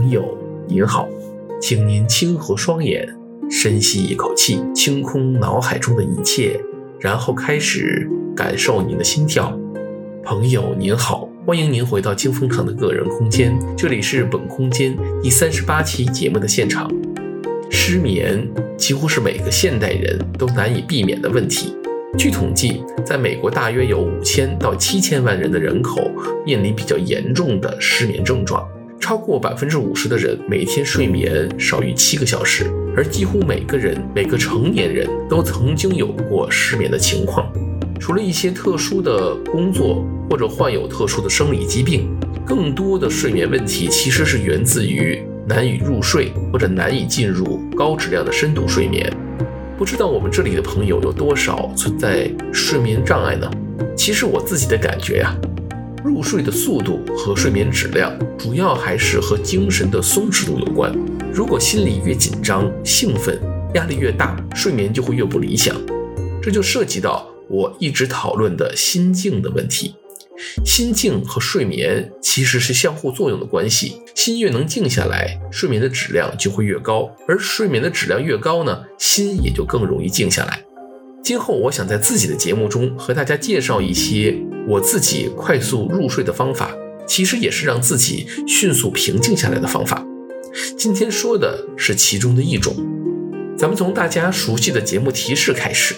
朋友您好，请您轻合双眼，深吸一口气，清空脑海中的一切，然后开始感受您的心跳。朋友您好，欢迎您回到金风堂的个人空间，这里是本空间第三十八期节目的现场。失眠几乎是每个现代人都难以避免的问题。据统计，在美国大约有五千到七千万人的人口面临比较严重的失眠症状。超过百分之五十的人每天睡眠少于七个小时，而几乎每个人、每个成年人都曾经有过失眠的情况。除了一些特殊的工作或者患有特殊的生理疾病，更多的睡眠问题其实是源自于难以入睡或者难以进入高质量的深度睡眠。不知道我们这里的朋友有多少存在睡眠障碍呢？其实我自己的感觉呀。入睡的速度和睡眠质量，主要还是和精神的松弛度有关。如果心里越紧张、兴奋、压力越大，睡眠就会越不理想。这就涉及到我一直讨论的心境的问题。心境和睡眠其实是相互作用的关系。心越能静下来，睡眠的质量就会越高，而睡眠的质量越高呢，心也就更容易静下来。今后我想在自己的节目中和大家介绍一些我自己快速入睡的方法，其实也是让自己迅速平静下来的方法。今天说的是其中的一种。咱们从大家熟悉的节目提示开始。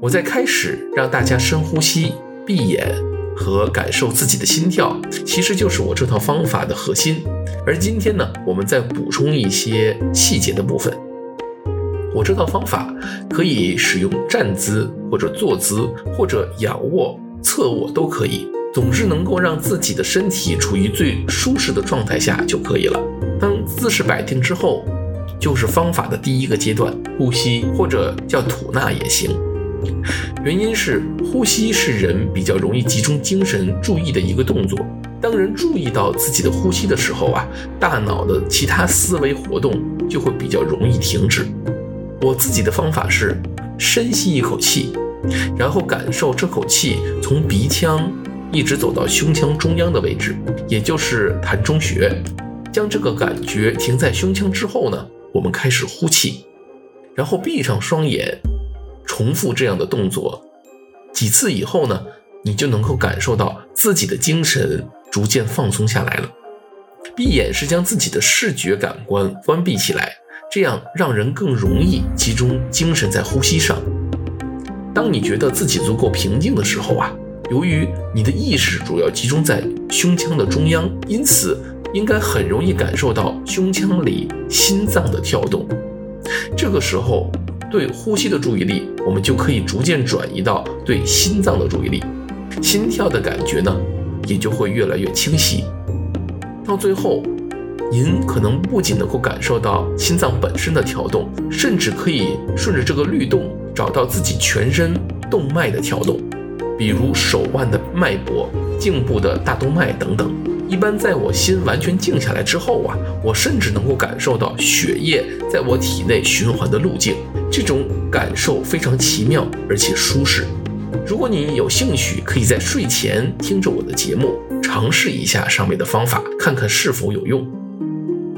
我在开始让大家深呼吸、闭眼和感受自己的心跳，其实就是我这套方法的核心。而今天呢，我们再补充一些细节的部分。我这套方法可以使用站姿或者坐姿或者仰卧、侧卧都可以，总之能够让自己的身体处于最舒适的状态下就可以了。当姿势摆定之后，就是方法的第一个阶段，呼吸或者叫吐纳也行。原因是呼吸是人比较容易集中精神注意的一个动作。当人注意到自己的呼吸的时候啊，大脑的其他思维活动就会比较容易停止。我自己的方法是深吸一口气，然后感受这口气从鼻腔一直走到胸腔中央的位置，也就是膻中穴。将这个感觉停在胸腔之后呢，我们开始呼气，然后闭上双眼，重复这样的动作几次以后呢，你就能够感受到自己的精神逐渐放松下来了。闭眼是将自己的视觉感官关闭起来。这样让人更容易集中精神在呼吸上。当你觉得自己足够平静的时候啊，由于你的意识主要集中在胸腔的中央，因此应该很容易感受到胸腔里心脏的跳动。这个时候，对呼吸的注意力，我们就可以逐渐转移到对心脏的注意力，心跳的感觉呢，也就会越来越清晰。到最后。您可能不仅能够感受到心脏本身的跳动，甚至可以顺着这个律动找到自己全身动脉的跳动，比如手腕的脉搏、颈部的大动脉等等。一般在我心完全静下来之后啊，我甚至能够感受到血液在我体内循环的路径，这种感受非常奇妙而且舒适。如果你有兴趣，可以在睡前听着我的节目，尝试一下上面的方法，看看是否有用。